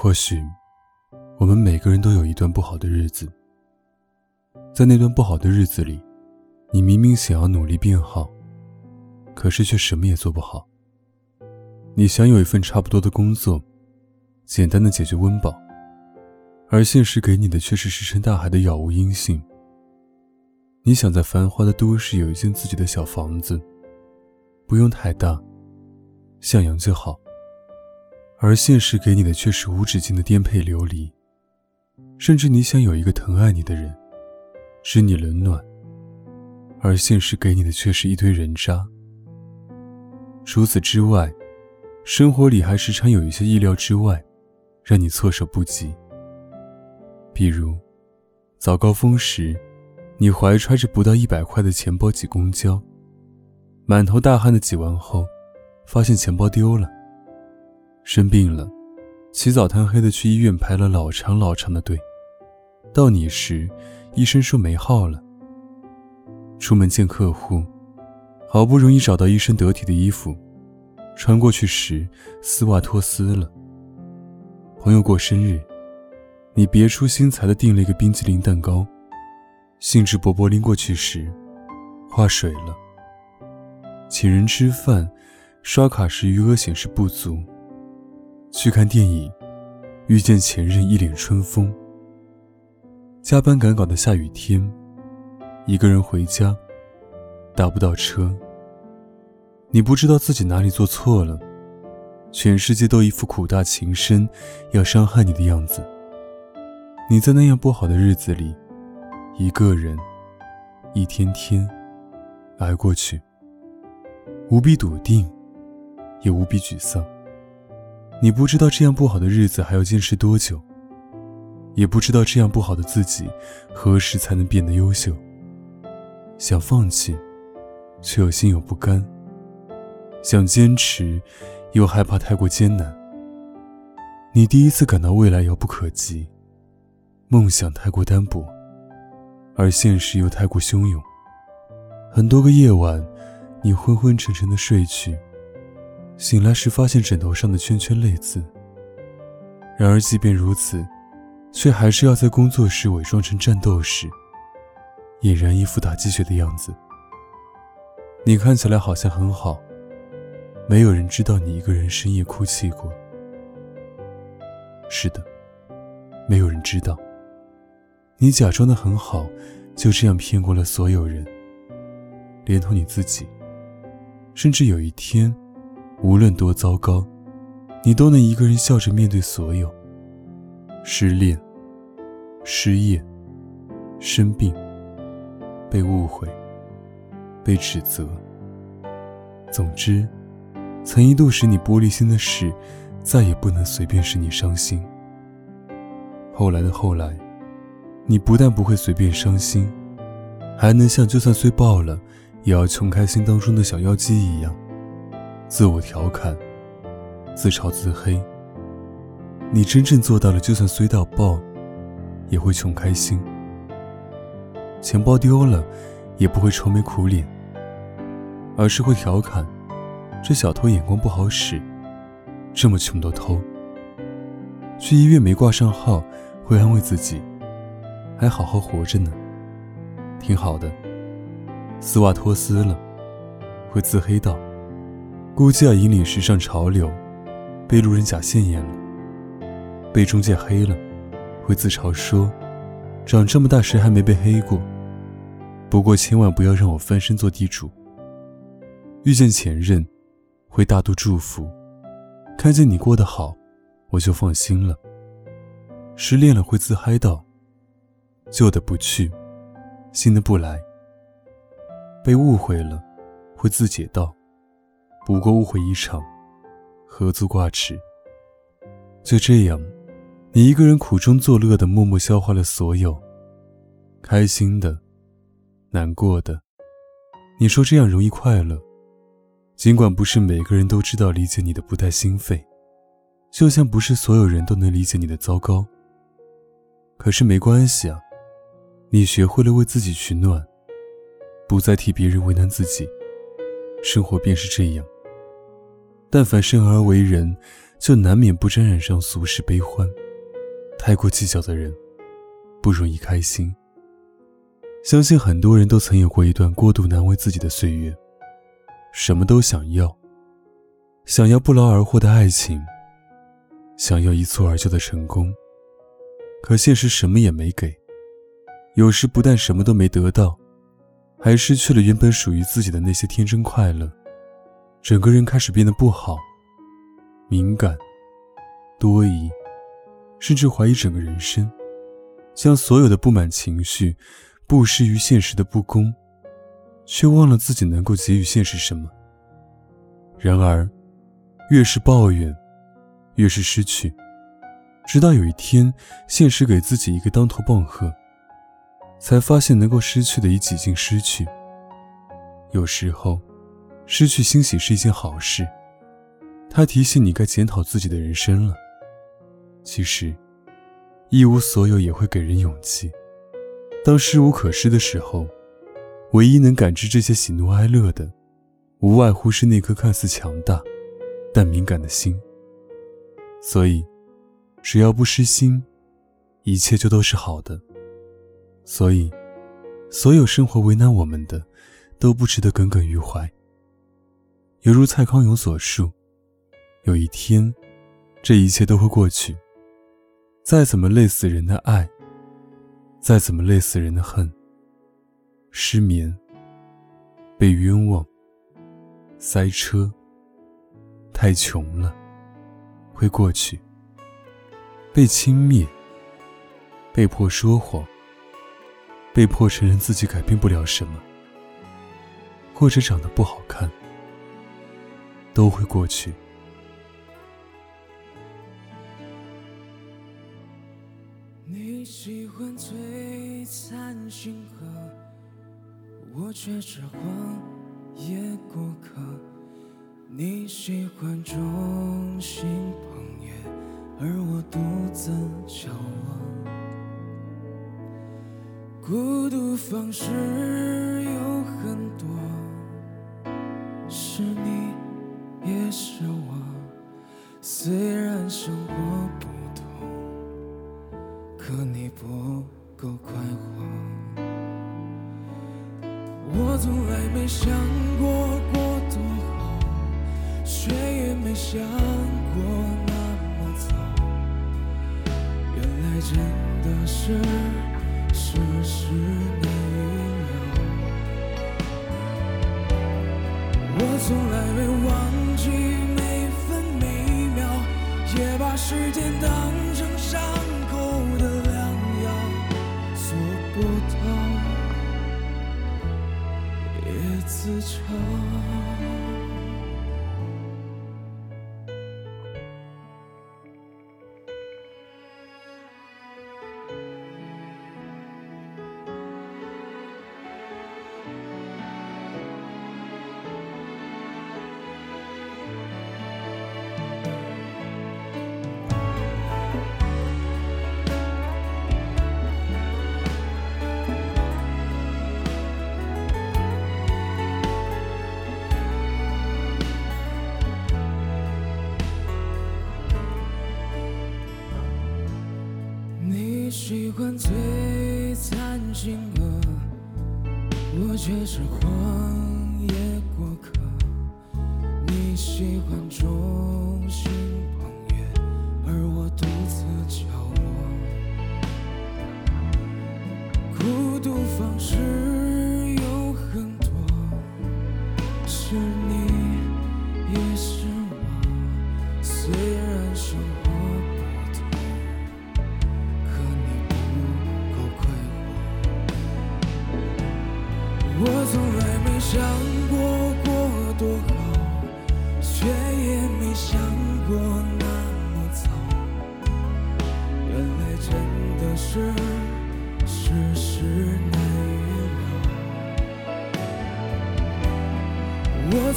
或许，我们每个人都有一段不好的日子。在那段不好的日子里，你明明想要努力变好，可是却什么也做不好。你想有一份差不多的工作，简单的解决温饱。而现实给你的却是石沉大海的杳无音信。你想在繁华的都市有一间自己的小房子，不用太大，向阳就好。而现实给你的却是无止境的颠沛流离。甚至你想有一个疼爱你的人，知你冷暖，而现实给你的却是一堆人渣。除此之外，生活里还时常有一些意料之外，让你措手不及。比如，早高峰时，你怀揣着不到一百块的钱包挤公交，满头大汗的挤完后，发现钱包丢了。生病了，起早贪黑的去医院排了老长老长的队，到你时，医生说没号了。出门见客户，好不容易找到一身得体的衣服，穿过去时丝袜脱丝了。朋友过生日。你别出心裁的订了一个冰淇淋蛋糕，兴致勃勃拎过去时，化水了。请人吃饭，刷卡时余额显示不足。去看电影，遇见前任一脸春风。加班赶稿的下雨天，一个人回家，打不到车。你不知道自己哪里做错了，全世界都一副苦大情深，要伤害你的样子。你在那样不好的日子里，一个人，一天天挨过去，无比笃定，也无比沮丧。你不知道这样不好的日子还要坚持多久，也不知道这样不好的自己何时才能变得优秀。想放弃，却又心有不甘；想坚持，又害怕太过艰难。你第一次感到未来遥不可及。梦想太过单薄，而现实又太过汹涌。很多个夜晚，你昏昏沉沉的睡去，醒来时发现枕头上的圈圈泪渍。然而，即便如此，却还是要在工作时伪装成战斗时，俨然一副打鸡血的样子。你看起来好像很好，没有人知道你一个人深夜哭泣过。是的，没有人知道。你假装的很好，就这样骗过了所有人，连同你自己。甚至有一天，无论多糟糕，你都能一个人笑着面对所有。失恋、失业、生病、被误会、被指责。总之，曾一度使你玻璃心的事，再也不能随便使你伤心。后来的后来。你不但不会随便伤心，还能像就算碎爆了，也要穷开心当中的小妖姬一样，自我调侃，自嘲自黑。你真正做到了，就算衰到爆，也会穷开心。钱包丢了，也不会愁眉苦脸，而是会调侃，这小偷眼光不好使，这么穷都偷。去医院没挂上号，会安慰自己。还好好活着呢，挺好的。丝袜脱丝了，会自黑道，估计要引领时尚潮流，被路人甲现眼了，被中介黑了，会自嘲说，长这么大谁还没被黑过？不过千万不要让我翻身做地主。遇见前任，会大度祝福，看见你过得好，我就放心了。失恋了会自嗨道。旧的不去，新的不来。被误会了，会自解道：“不过误会一场，何足挂齿。”就这样，你一个人苦中作乐的默默消化了所有，开心的，难过的。你说这样容易快乐，尽管不是每个人都知道理解你的不带心肺，就像不是所有人都能理解你的糟糕。可是没关系啊，你学会了为自己取暖，不再替别人为难自己，生活便是这样。但凡生而为人，就难免不沾染上俗世悲欢。太过计较的人，不容易开心。相信很多人都曾有过一段过度难为自己的岁月，什么都想要，想要不劳而获的爱情，想要一蹴而就的成功，可现实什么也没给。有时不但什么都没得到，还失去了原本属于自己的那些天真快乐，整个人开始变得不好，敏感、多疑，甚至怀疑整个人生，将所有的不满情绪。不失于现实的不公，却忘了自己能够给予现实什么。然而，越是抱怨，越是失去。直到有一天，现实给自己一个当头棒喝，才发现能够失去的已几近失去。有时候，失去欣喜是一件好事，它提醒你该检讨自己的人生了。其实，一无所有也会给人勇气。当失无可失的时候，唯一能感知这些喜怒哀乐的，无外乎是那颗看似强大，但敏感的心。所以，只要不失心，一切就都是好的。所以，所有生活为难我们的，都不值得耿耿于怀。犹如蔡康永所述，有一天，这一切都会过去。再怎么累死人的爱。再怎么累死人的恨，失眠、被冤枉、塞车、太穷了，会过去；被轻蔑、被迫说谎、被迫承认自己改变不了什么，或者长得不好看，都会过去。你喜欢璀璨星河，我却是荒野过客。你喜欢众星捧月，而我独自眺望。孤独方式有很多，是你是世事难预料，我从来没忘记每分每秒，也把时间当成伤口的良药，做不到也。自嘲。喜欢璀璨星河，我却是荒野过客。你喜欢众星捧月，而我独自角落。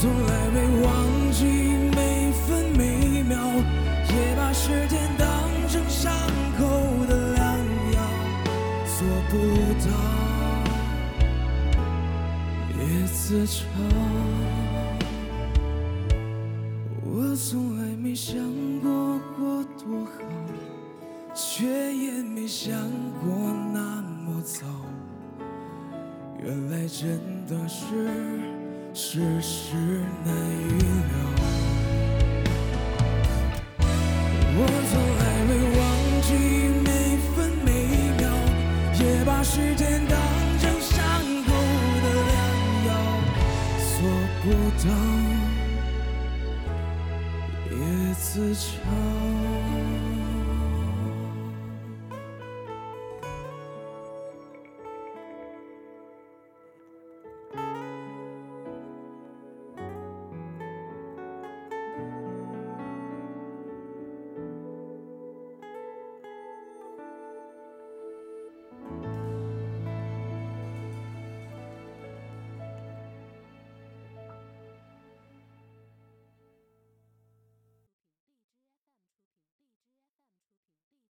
从来没忘记每分每秒，也把时间当成伤口的良药，做不到。也自嘲。我从来没想过过多好，却也没想过那么糟。原来真的是世事难预料。我从来没忘记每分每秒，也把时间当成伤口的良药，做不到也自嘲。